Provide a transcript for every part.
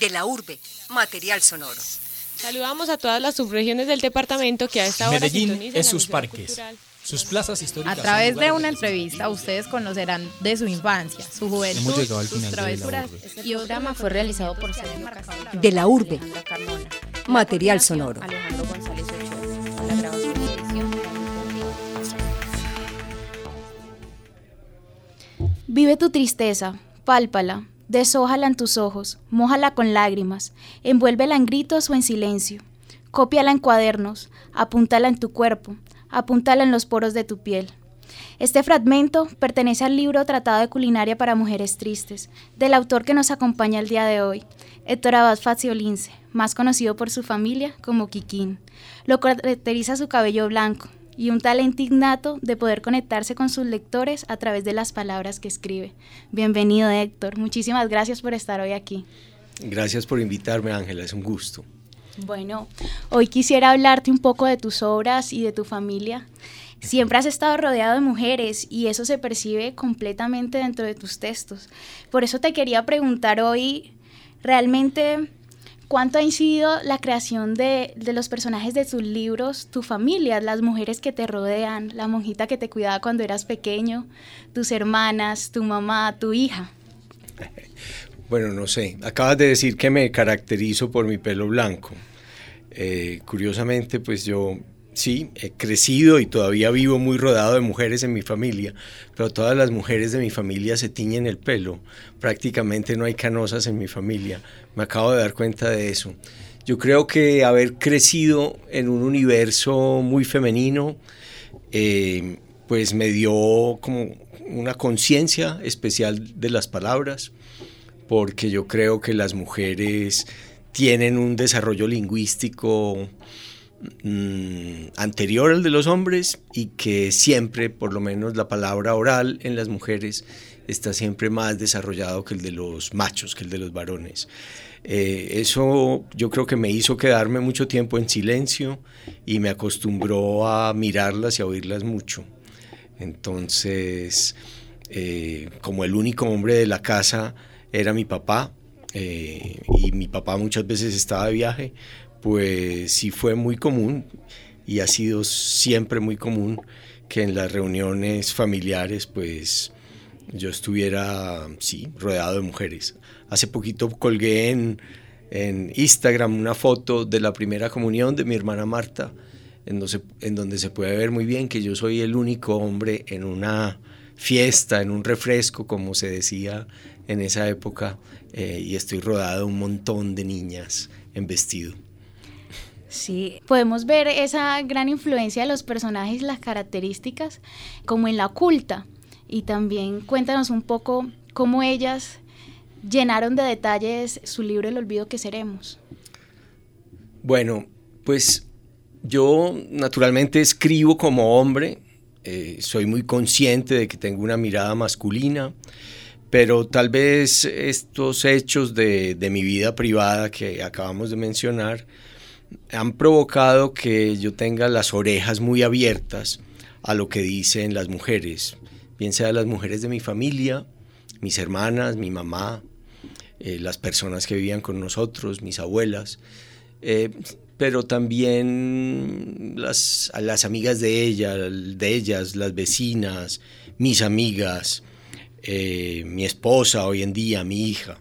De la urbe, material sonoro. Saludamos a todas las subregiones del departamento que a esta hora Medellín es sus parques. Sus plazas históricas. A través de una entrevista ustedes conocerán de su infancia, su juventud, sus travesuras. Y el programa fue realizado por De la urbe. Material sonoro. Alejandro González Ochoa. La grabación. Vive tu tristeza, pálpala, deshójala en tus ojos, mójala con lágrimas, envuélvela en gritos o en silencio, cópiala en cuadernos, apúntala en tu cuerpo, apúntala en los poros de tu piel. Este fragmento pertenece al libro Tratado de Culinaria para Mujeres Tristes, del autor que nos acompaña el día de hoy, Héctor Abad Faciolince, más conocido por su familia como Kikín. Lo caracteriza su cabello blanco y un talento innato de poder conectarse con sus lectores a través de las palabras que escribe. Bienvenido, Héctor. Muchísimas gracias por estar hoy aquí. Gracias por invitarme, Ángela. Es un gusto. Bueno, hoy quisiera hablarte un poco de tus obras y de tu familia. Siempre has estado rodeado de mujeres y eso se percibe completamente dentro de tus textos. Por eso te quería preguntar hoy, realmente, ¿cuánto ha incidido la creación de, de los personajes de tus libros, tu familia, las mujeres que te rodean, la monjita que te cuidaba cuando eras pequeño, tus hermanas, tu mamá, tu hija? Bueno, no sé. Acabas de decir que me caracterizo por mi pelo blanco. Eh, curiosamente, pues yo sí, he crecido y todavía vivo muy rodeado de mujeres en mi familia, pero todas las mujeres de mi familia se tiñen el pelo. Prácticamente no hay canosas en mi familia. Me acabo de dar cuenta de eso. Yo creo que haber crecido en un universo muy femenino, eh, pues me dio como una conciencia especial de las palabras, porque yo creo que las mujeres tienen un desarrollo lingüístico mm, anterior al de los hombres y que siempre, por lo menos la palabra oral en las mujeres, está siempre más desarrollado que el de los machos, que el de los varones. Eh, eso yo creo que me hizo quedarme mucho tiempo en silencio y me acostumbró a mirarlas y a oírlas mucho. Entonces, eh, como el único hombre de la casa era mi papá, eh, y mi papá muchas veces estaba de viaje, pues sí fue muy común y ha sido siempre muy común que en las reuniones familiares pues yo estuviera, sí, rodeado de mujeres. Hace poquito colgué en, en Instagram una foto de la primera comunión de mi hermana Marta, en donde, se puede ver muy bien que yo soy el único hombre en una fiesta, en un refresco, como se decía en esa época, eh, y estoy rodeado de un montón de niñas en vestido. Sí, podemos ver esa gran influencia de los personajes, las características, como en la oculta. Y también cuéntanos un poco cómo ellas llenaron de detalles su libro El olvido que seremos. Bueno, pues yo naturalmente escribo como hombre, eh, soy muy consciente de que tengo una mirada masculina, pero tal vez estos hechos de, mi vida privada que acabamos de mencionar han provocado que yo tenga las orejas muy abiertas a lo que dicen las mujeres, bien sea las mujeres de mi familia, mis hermanas, mi mamá, eh, las personas que vivían con nosotros, mis abuelas, eh, pero también las, las amigas de, ella, de ellas, las vecinas, mis amigas, eh, mi esposa hoy en día, mi hija.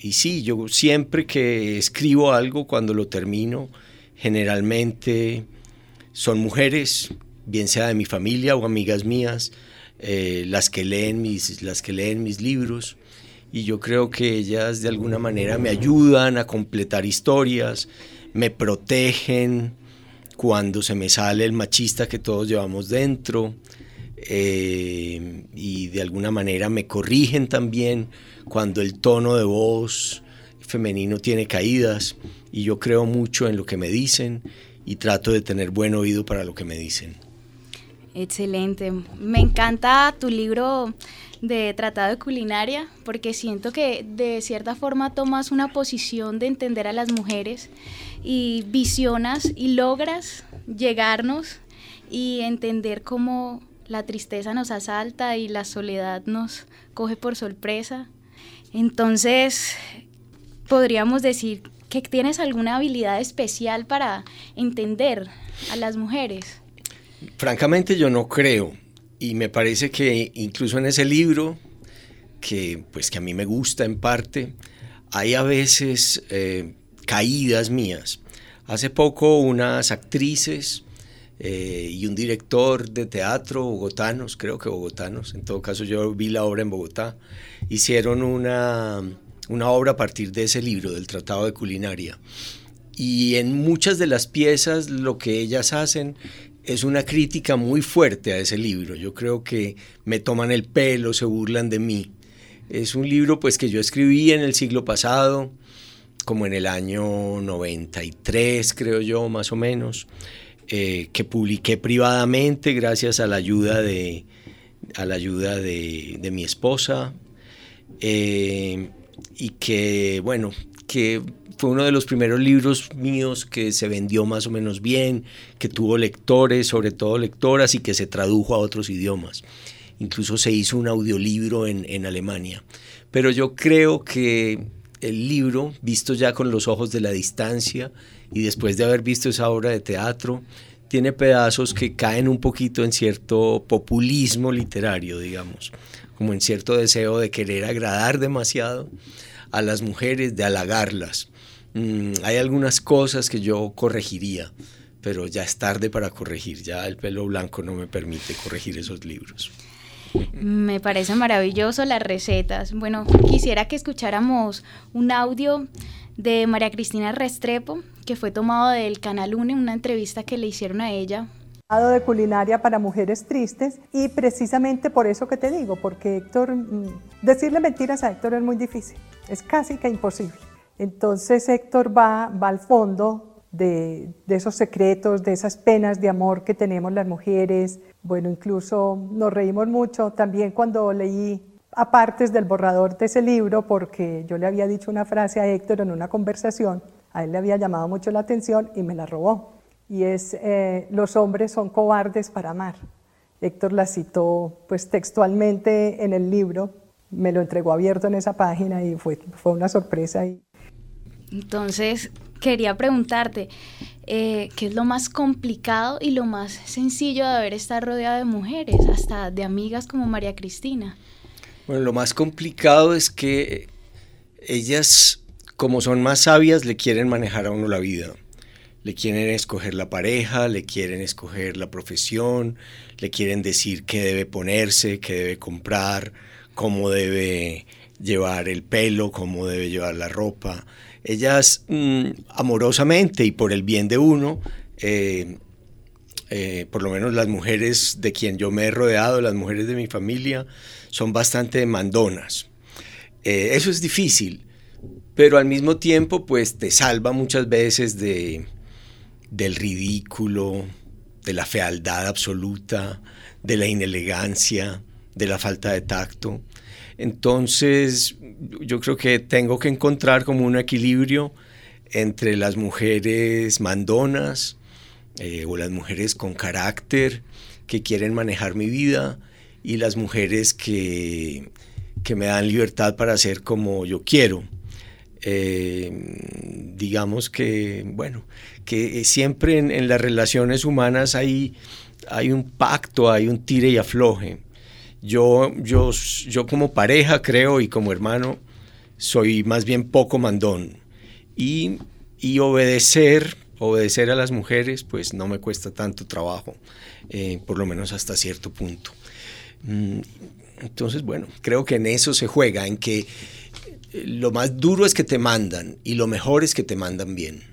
Y sí, yo siempre que escribo algo, cuando lo termino, generalmente son mujeres, bien sea de mi familia o amigas mías, eh, las, que leen mis, las que leen mis libros. Y yo creo que ellas de alguna manera me ayudan a completar historias, me protegen cuando se me sale el machista que todos llevamos dentro. Eh, y de alguna manera me corrigen también cuando el tono de voz femenino tiene caídas y yo creo mucho en lo que me dicen y trato de tener buen oído para lo que me dicen. Excelente. Me encanta tu libro de Tratado de Culinaria porque siento que de cierta forma tomas una posición de entender a las mujeres y visionas y logras llegarnos y entender cómo la tristeza nos asalta y la soledad nos coge por sorpresa. Entonces, podríamos decir que tienes alguna habilidad especial para entender a las mujeres. Francamente yo no creo y me parece que incluso en ese libro que pues que a mí me gusta en parte hay a veces eh, caídas mías. Hace poco unas actrices eh, y un director de teatro bogotanos, creo que bogotanos, en todo caso yo vi la obra en Bogotá, hicieron una, una obra a partir de ese libro, del Tratado de Culinaria. Y en muchas de las piezas lo que ellas hacen es una crítica muy fuerte a ese libro. Yo creo que me toman el pelo, se burlan de mí. Es un libro pues que yo escribí en el siglo pasado, como en el año 93 creo yo, más o menos. Eh, que publiqué privadamente gracias a la ayuda de, a la ayuda de, mi esposa eh, y que, bueno, que fue uno de los primeros libros míos que se vendió más o menos bien, que tuvo lectores, sobre todo lectoras, y que se tradujo a otros idiomas. Incluso se hizo un audiolibro en, en Alemania. Pero yo creo que el libro, visto ya con los ojos de la distancia, y después de haber visto esa obra de teatro, tiene pedazos que caen un poquito en cierto populismo literario, digamos, como en cierto deseo de querer agradar demasiado a las mujeres, de halagarlas. Mm, hay algunas cosas que yo corregiría, pero ya es tarde para corregir, ya el pelo blanco no me permite corregir esos libros. Me parece maravilloso las recetas. Bueno, quisiera que escucháramos un audio de María Cristina Restrepo, que fue tomado del Canal 1 en una entrevista que le hicieron a ella. De culinaria para mujeres tristes y precisamente por eso que te digo, porque Héctor, mm, decirle mentiras a Héctor es muy difícil, es casi que imposible. Entonces Héctor va, va al fondo de, de, esos secretos, de esas penas de amor que tenemos las mujeres. Bueno, incluso nos reímos mucho también cuando leí apartes del borrador de ese libro porque yo le había dicho una frase a Héctor en una conversación, a él le había llamado mucho la atención y me la robó. Y es, eh, los hombres son cobardes para amar. Héctor la citó pues textualmente en el libro, me lo entregó abierto en esa página y fue, fue una sorpresa. Entonces, quería preguntarte, eh, ¿qué es lo más complicado y lo más sencillo de haber estado rodeado de mujeres, hasta de amigas como María Cristina? Bueno, lo más complicado es que ellas, como son más sabias, le quieren manejar a uno la vida. Le quieren escoger la pareja, le quieren escoger la profesión, le quieren decir qué debe ponerse, qué debe comprar, cómo debe llevar el pelo, cómo debe llevar la ropa. Ellas mm, amorosamente y por el bien de uno, eh, eh, por lo menos las mujeres de quien yo me he rodeado, las mujeres de mi familia, son bastante mandonas. Eh, eso es difícil, pero al mismo tiempo pues te salva muchas veces de, del ridículo, de la fealdad absoluta, de la inelegancia, de la falta de tacto. Entonces yo creo que tengo que encontrar como un equilibrio entre las mujeres mandonas eh, o las mujeres con carácter que quieren manejar mi vida y las mujeres que, que me dan libertad para hacer como yo quiero. Eh, digamos que, bueno, que siempre en, las relaciones humanas hay, hay un pacto, hay un tire y afloje. Yo, yo, yo como pareja creo y como hermano soy más bien poco mandón. Y, y obedecer, obedecer a las mujeres, pues no me cuesta tanto trabajo, eh, por lo menos hasta cierto punto. Mm, entonces, bueno, creo que en eso se juega, en que eh, lo más duro es que te mandan y lo mejor es que te mandan bien.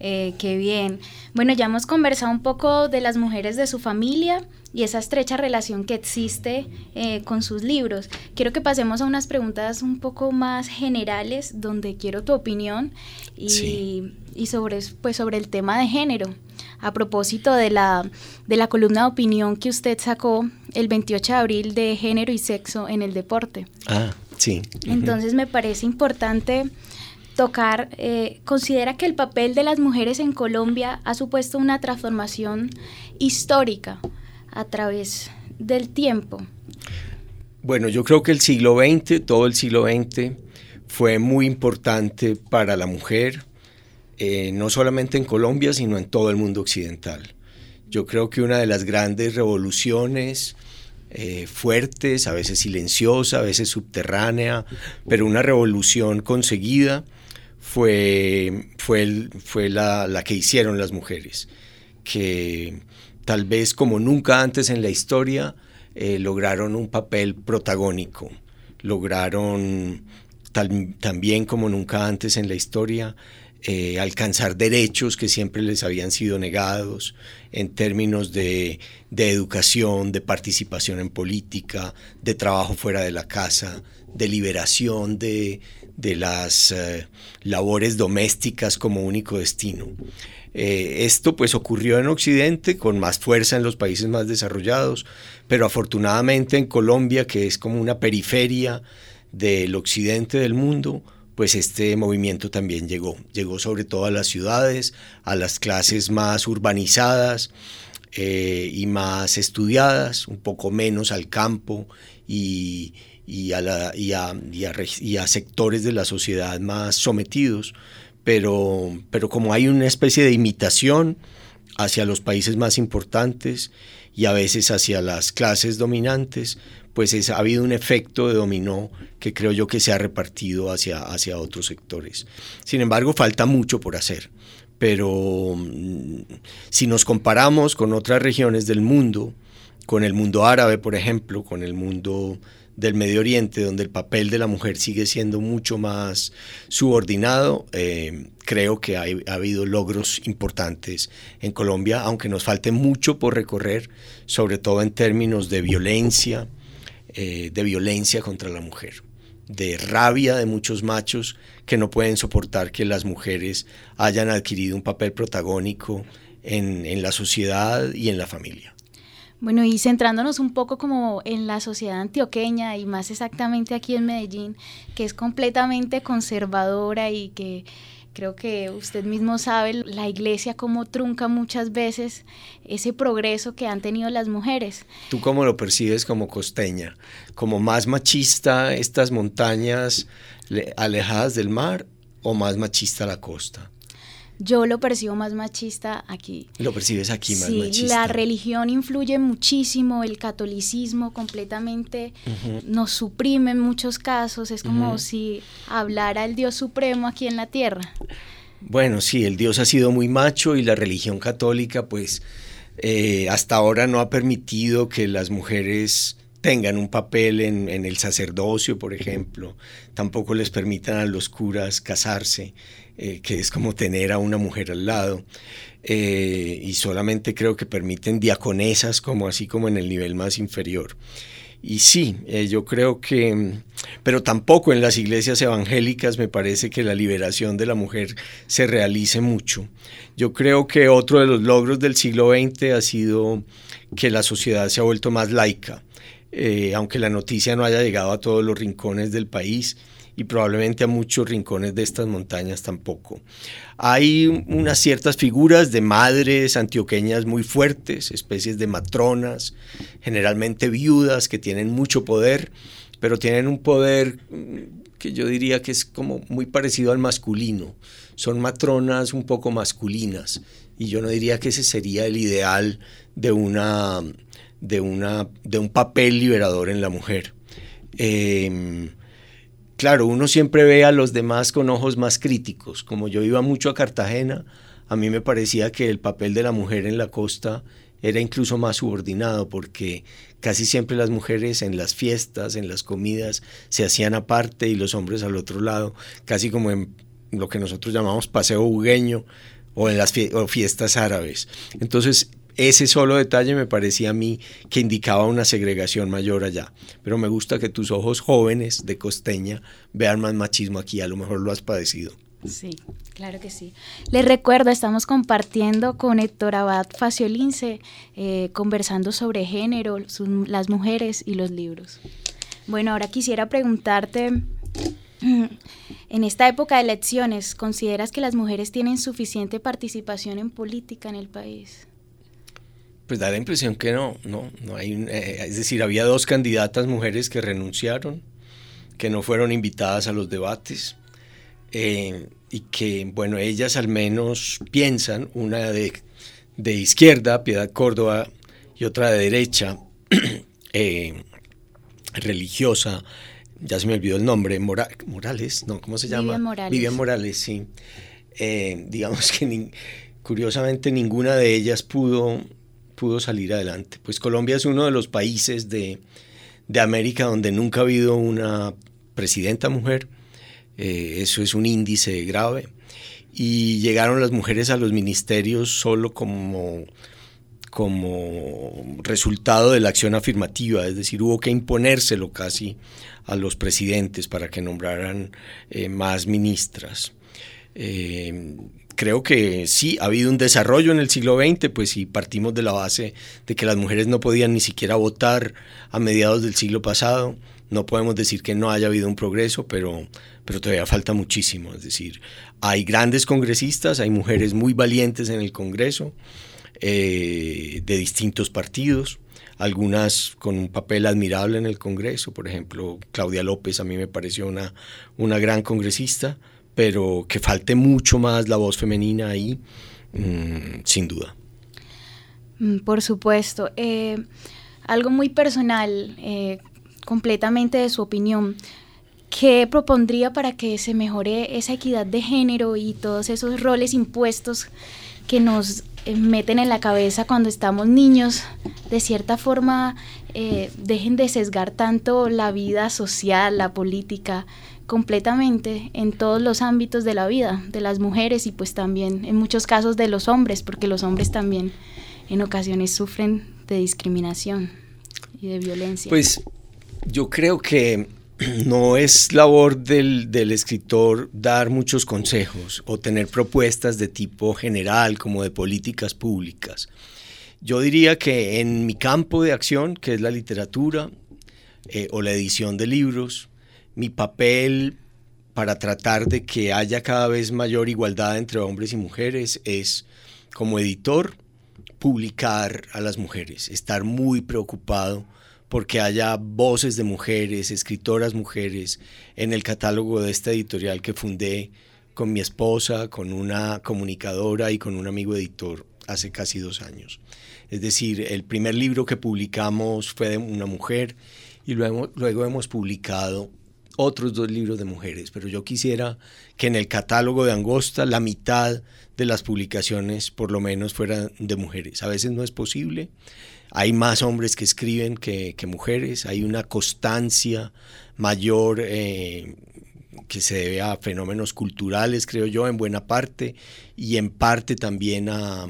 Eh, qué bien. Bueno, ya hemos conversado un poco de las mujeres de su familia y esa estrecha relación que existe eh, con sus libros. Quiero que pasemos a unas preguntas un poco más generales donde quiero tu opinión y, y sobre, pues, sobre el tema de género a propósito de la, de la columna de opinión que usted sacó el 28 de abril de género y sexo en el deporte. Ah, sí. Entonces me parece importante tocar, eh, considera que el papel de las mujeres en Colombia ha supuesto una transformación histórica a través del tiempo. Bueno, yo creo que el siglo XX, todo el siglo XX, fue muy importante para la mujer, eh, no solamente en Colombia, sino en todo el mundo occidental. Yo creo que una de las grandes revoluciones eh, fuertes, a veces silenciosa, a veces subterránea, pero una revolución conseguida fue, fue, la, la, que hicieron las mujeres, que tal vez como nunca antes en la historia eh, lograron un papel protagónico, lograron también como nunca antes en la historia eh, alcanzar derechos que siempre les habían sido negados en términos de, educación, de participación en política, de trabajo fuera de la casa, de liberación de, las eh, labores domésticas como único destino. Eh, esto pues ocurrió en Occidente con más fuerza en los países más desarrollados, pero afortunadamente en Colombia, que es como una periferia del occidente del mundo, pues este movimiento también llegó. Llegó sobre todo a las ciudades, a las clases más urbanizadas eh, y más estudiadas, un poco menos al campo y, a y, a, sectores de la sociedad más sometidos. Pero, pero como hay una especie de imitación hacia los países más importantes y a veces hacia las clases dominantes, pues ha habido un efecto de dominó que creo yo que se ha repartido hacia, hacia otros sectores. Sin embargo, falta mucho por hacer, pero mm, si nos comparamos con otras regiones del mundo, con el mundo árabe, por ejemplo, con el mundo del Medio Oriente, donde el papel de la mujer sigue siendo mucho más subordinado, eh, creo que ha habido logros importantes en Colombia, aunque nos falte mucho por recorrer, sobre todo en términos de violencia, eh, de violencia contra la mujer, de rabia de muchos machos que no pueden soportar que las mujeres hayan adquirido un papel protagónico en, la sociedad y en la familia. Bueno, y centrándonos un poco como en la sociedad antioqueña y más exactamente aquí en Medellín, que es completamente conservadora y que Creo que usted mismo sabe la iglesia cómo trunca muchas veces ese progreso que han tenido las mujeres. ¿Tú cómo lo percibes como costeña? ¿Como más machista estas montañas alejadas del mar o más machista la costa? Yo lo percibo más machista aquí. Lo percibes aquí más sí, machista. La religión influye muchísimo, el catolicismo completamente nos suprime en muchos casos, es como si hablara el Dios supremo aquí en la tierra. Bueno, sí, el Dios ha sido muy macho y la religión católica pues eh, hasta ahora no ha permitido que las mujeres tengan un papel en, en, el sacerdocio, por ejemplo, tampoco les permitan a los curas casarse. Eh, que es como tener a una mujer al lado. Eh, y solamente creo que permiten diaconesas como así como en el nivel más inferior. Y sí, eh, yo creo que, pero tampoco en las iglesias evangélicas me parece que la liberación de la mujer se realice mucho. Yo creo que otro de los logros del siglo XX ha sido que la sociedad se ha vuelto más laica, aunque la noticia no haya llegado a todos los rincones del país y probablemente a muchos rincones de estas montañas tampoco. Hay unas ciertas figuras de madres antioqueñas muy fuertes, especies de matronas, generalmente viudas que tienen mucho poder, pero tienen un poder mm, que yo diría que es como muy parecido al masculino. Son matronas un poco masculinas y yo no diría que ese sería el ideal de una de una de un papel liberador en la mujer. Em, claro, uno siempre ve a los demás con ojos más críticos. Como yo iba mucho a Cartagena, a mí me parecía que el papel de la mujer en la costa era incluso más subordinado porque casi siempre las mujeres en las fiestas, en las comidas, se hacían aparte y los hombres al otro lado, casi como en lo que nosotros llamamos paseo bugueño o en las fiestas árabes. Entonces, ese solo detalle me parecía a mí que indicaba una segregación mayor allá. Pero me gusta que tus ojos jóvenes de costeña vean más machismo aquí, a lo mejor lo has padecido. Sí, claro que sí. Les recuerdo, estamos compartiendo con Héctor Abad Faciolince, eh, conversando sobre género, las mujeres y los libros. Bueno, ahora quisiera preguntarte, en esta época de elecciones, ¿consideras que las mujeres tienen suficiente participación en política en el país? Pues da la impresión que no, no, no hay, eh, es decir, había dos candidatas mujeres que renunciaron que no fueron invitadas a los debates eh, y que, bueno, ellas al menos piensan, una de, de izquierda, Piedad Córdoba, y otra de derecha, eh, religiosa, ya se me olvidó el nombre, Morales, no, ¿cómo se llama? Vivian Morales. Vivian Morales, sí. Eh, digamos que curiosamente ninguna de ellas pudo, pudo salir adelante. Pues Colombia es uno de los países de, de América donde nunca ha habido una presidenta mujer, eh, eso es un índice grave, y llegaron las mujeres a los ministerios solo como como resultado de la acción afirmativa, es decir, hubo que imponérselo casi a los presidentes para que nombraran eh, más ministras. Eh, creo que sí, ha habido un desarrollo en el siglo XX, pues si partimos de la base de que las mujeres no podían ni siquiera votar a mediados del siglo pasado, no podemos decir que no haya habido un progreso, pero, pero todavía falta muchísimo. Es decir, hay grandes congresistas, hay mujeres muy valientes en el Congreso, eh, de distintos partidos, algunas con un papel admirable en el Congreso, por ejemplo, Claudia López a mí me pareció una, una gran congresista, pero que falte mucho más la voz femenina ahí, mm, sin duda. Mm, por supuesto. Eh, algo muy personal, eh, completamente de su opinión. ¿Qué propondría para que se mejore esa equidad de género y todos esos roles impuestos que nos eh, meten en la cabeza cuando estamos niños, de cierta forma dejen de sesgar tanto la vida social, la política, completamente en todos los ámbitos de la vida, de las mujeres y pues también en muchos casos de los hombres, porque los hombres también en ocasiones sufren de discriminación y de violencia. Pues yo creo que no es labor del, escritor dar muchos consejos o tener propuestas de tipo general como de políticas públicas. Yo diría que en mi campo de acción, que es la literatura eh, o la edición de libros, mi papel para tratar de que haya cada vez mayor igualdad entre hombres y mujeres es, como editor, publicar a las mujeres, estar muy preocupado porque haya voces de mujeres, escritoras mujeres en el catálogo de esta editorial que fundé con mi esposa, con una comunicadora y con un amigo editor hace casi dos años. Es decir, el primer libro que publicamos fue de una mujer y luego, luego hemos publicado otros dos libros de mujeres, pero yo quisiera que en el catálogo de Angosta la mitad de las publicaciones por lo menos fueran de mujeres. A veces no es posible, hay más hombres que escriben que, mujeres, hay una constancia mayor eh, que se debe a fenómenos culturales, creo yo, en buena parte, y en parte también a,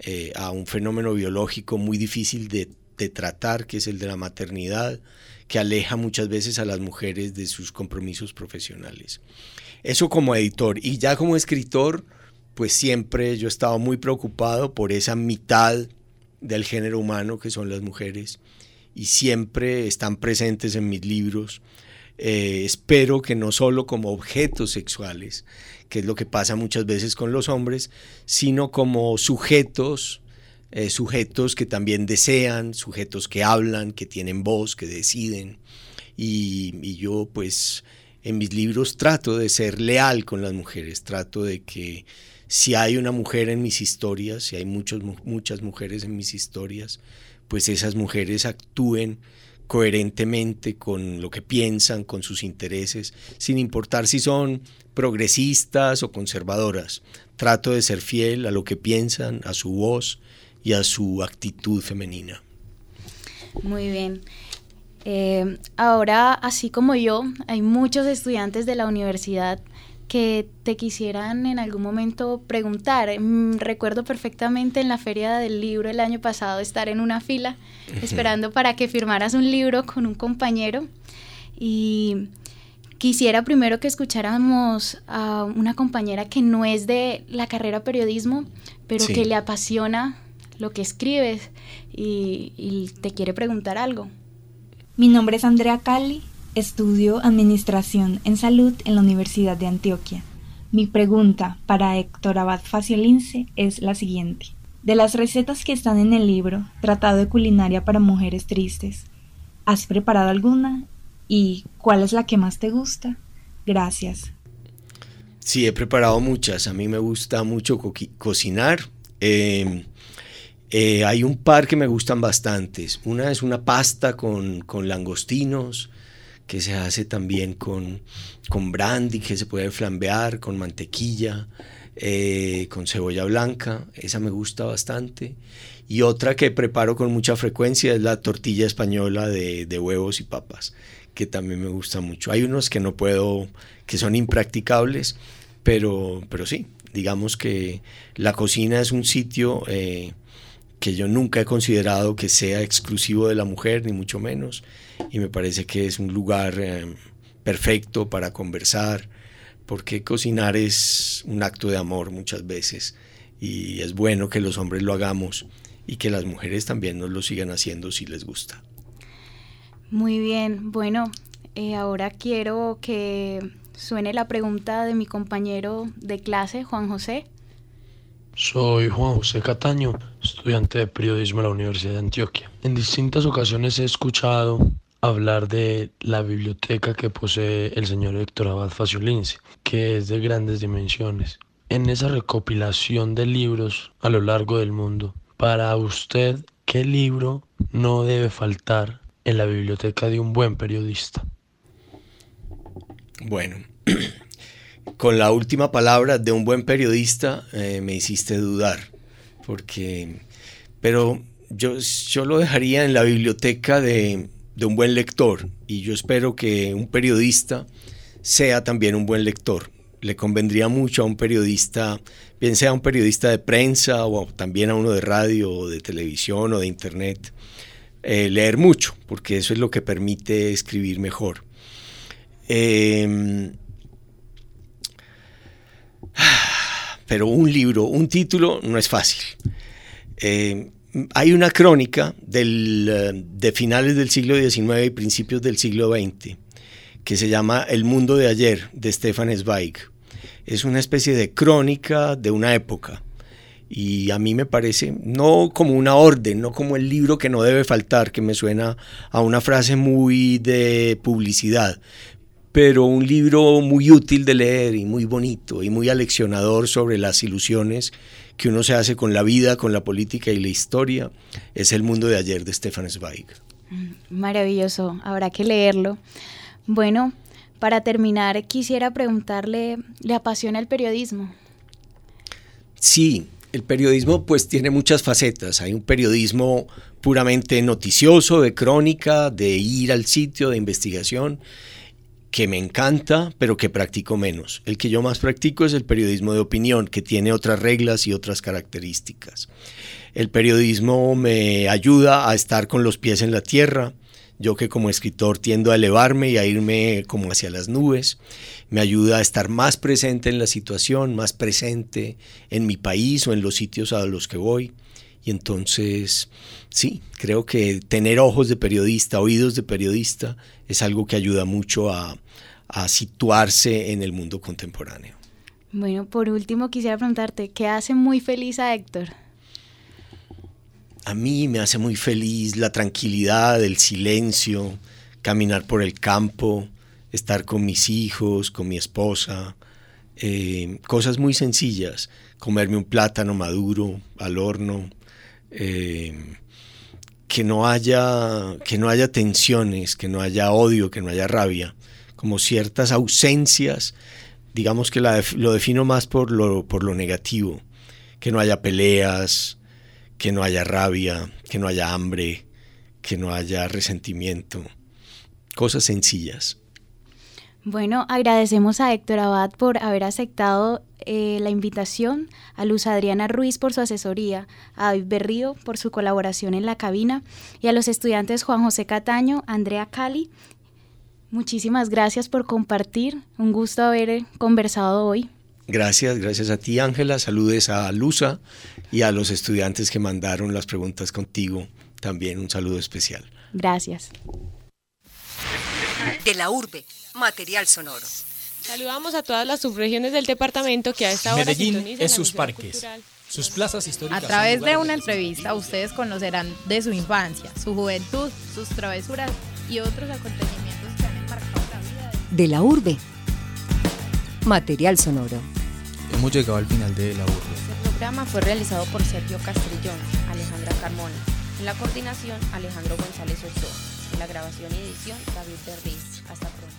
eh, un fenómeno biológico muy difícil de, de tratar, que es el de la maternidad, que aleja muchas veces a las mujeres de sus compromisos profesionales. Eso como editor, y ya como escritor, pues siempre yo he estado muy preocupado por esa mitad del género humano, que son las mujeres, y siempre están presentes en mis libros. Eh, espero que no solo como objetos sexuales, que es lo que pasa muchas veces con los hombres, sino como sujetos, eh, sujetos que también desean, sujetos que hablan, que tienen voz, que deciden. Y, yo pues en mis libros trato de ser leal con las mujeres, trato de que si hay una mujer en mis historias, si hay muchos, muchas mujeres en mis historias, pues esas mujeres actúen coherentemente con lo que piensan, con sus intereses, sin importar si son progresistas o conservadoras. Trato de ser fiel a lo que piensan, a su voz y a su actitud femenina. Muy bien. Eh, ahora, así como yo, hay muchos estudiantes de la universidad que te quisieran en algún momento preguntar. Mm, recuerdo perfectamente en la feria del libro el año pasado estar en una fila esperando para que firmaras un libro con un compañero y quisiera primero que escucháramos a una compañera que no es de la carrera periodismo, pero que le apasiona lo que escribes y, y te quiere preguntar algo. Mi nombre es Andrea Cali Estudio Administración en Salud en la Universidad de Antioquia. Mi pregunta para Héctor Abad Faciolince es la siguiente. De las recetas que están en el libro Tratado de Culinaria para Mujeres Tristes, ¿has preparado alguna ¿Y cuál es la que más te gusta? Gracias. Sí, he preparado muchas. A mí me gusta mucho cocinar. Em, eh, hay un par que me gustan bastantes. Una es una pasta con, con langostinos que se hace también con, con brandy, que se puede flambear, con mantequilla, eh, con cebolla blanca. Esa me gusta bastante. Y otra que preparo con mucha frecuencia es la tortilla española de, de huevos y papas, que también me gusta mucho. Hay unos que no puedo, que son impracticables, pero, pero sí, digamos que la cocina es un sitio eh, que yo nunca he considerado que sea exclusivo de la mujer, ni mucho menos, y me parece que es un lugar eh, perfecto para conversar, porque cocinar es un acto de amor muchas veces, y es bueno que los hombres lo hagamos y que las mujeres también nos lo sigan haciendo si les gusta. Muy bien, bueno, eh, ahora quiero que suene la pregunta de mi compañero de clase, Juan José. Soy Juan José Cataño, estudiante de periodismo en la Universidad de Antioquia. En distintas ocasiones he escuchado hablar de la biblioteca que posee el señor Héctor Abad Faciolince, que es de grandes dimensiones. En esa recopilación de libros a lo largo del mundo, para usted, ¿qué libro no debe faltar en la biblioteca de un buen periodista? Bueno, con la última palabra de un buen periodista eh, me hiciste dudar, porque, pero yo, yo lo dejaría en la biblioteca de, de un buen lector y yo espero que un periodista sea también un buen lector. Le convendría mucho a un periodista, bien sea un periodista de prensa o también a uno de radio o de televisión o de internet, eh, leer mucho, porque eso es lo que permite escribir mejor. Em, pero un libro, un título no es fácil. Em, hay una crónica del, eh, de finales del siglo XIX y principios del siglo XX que se llama El mundo de ayer de Stefan Zweig. Es una especie de crónica de una época y a mí me parece no como una orden, no como el libro que no debe faltar, que me suena a una frase muy de publicidad, pero un libro muy útil de leer y muy bonito y muy aleccionador sobre las ilusiones que uno se hace con la vida, con la política y la historia, es El mundo de ayer de Stefan Zweig. Mm, maravilloso, habrá que leerlo. Bueno, para terminar, quisiera preguntarle, ¿le apasiona el periodismo? Sí, el periodismo pues tiene muchas facetas. Hay un periodismo puramente noticioso, de crónica, de ir al sitio, de investigación que me encanta, pero que practico menos. El que yo más practico es el periodismo de opinión, que tiene otras reglas y otras características. El periodismo me ayuda a estar con los pies en la tierra. Yo que como escritor tiendo a elevarme y a irme como hacia las nubes, me ayuda a estar más presente en la situación, más presente en mi país o en los sitios a los que voy. Y entonces, sí, creo que tener ojos de periodista, oídos de periodista, es algo que ayuda mucho a, a situarse en el mundo contemporáneo. Bueno, por último quisiera preguntarte, ¿qué hace muy feliz a Héctor? A mí me hace muy feliz la tranquilidad, el silencio, caminar por el campo, estar con mis hijos, con mi esposa, eh, cosas muy sencillas, comerme un plátano maduro al horno, eh, que, no haya, que no haya tensiones, que no haya odio, que no haya rabia como ciertas ausencias, digamos que lo defino más por lo, por lo negativo, que no haya peleas, que no haya rabia, que no haya hambre, que no haya resentimiento, cosas sencillas. Bueno, agradecemos a Héctor Abad por haber aceptado eh, la invitación, a Luz Adriana Ruiz por su asesoría, a David Berrío por su colaboración en la cabina y a los estudiantes Juan José Cataño, Andrea Cali Muchísimas gracias por compartir. Un gusto haber eh, conversado hoy. Gracias, gracias a ti Ángela. Saludes a Luza y a los estudiantes que mandaron las preguntas contigo. También un saludo especial. Gracias. De la urbe, material sonoro. Saludamos a todas las subregiones del departamento que a esta hora Medellín es sus parques. Sus plazas históricas. A través de una entrevista ustedes conocerán de su infancia, su juventud, sus travesuras y otros acontecimientos de la urbe. Material sonoro. Hemos llegado al final de la urbe. El programa fue realizado por Sergio Castrillón, Alejandra Carmona. En la coordinación, Alejandro González Ochoa. En la grabación y edición, David Berriz. Hasta pronto.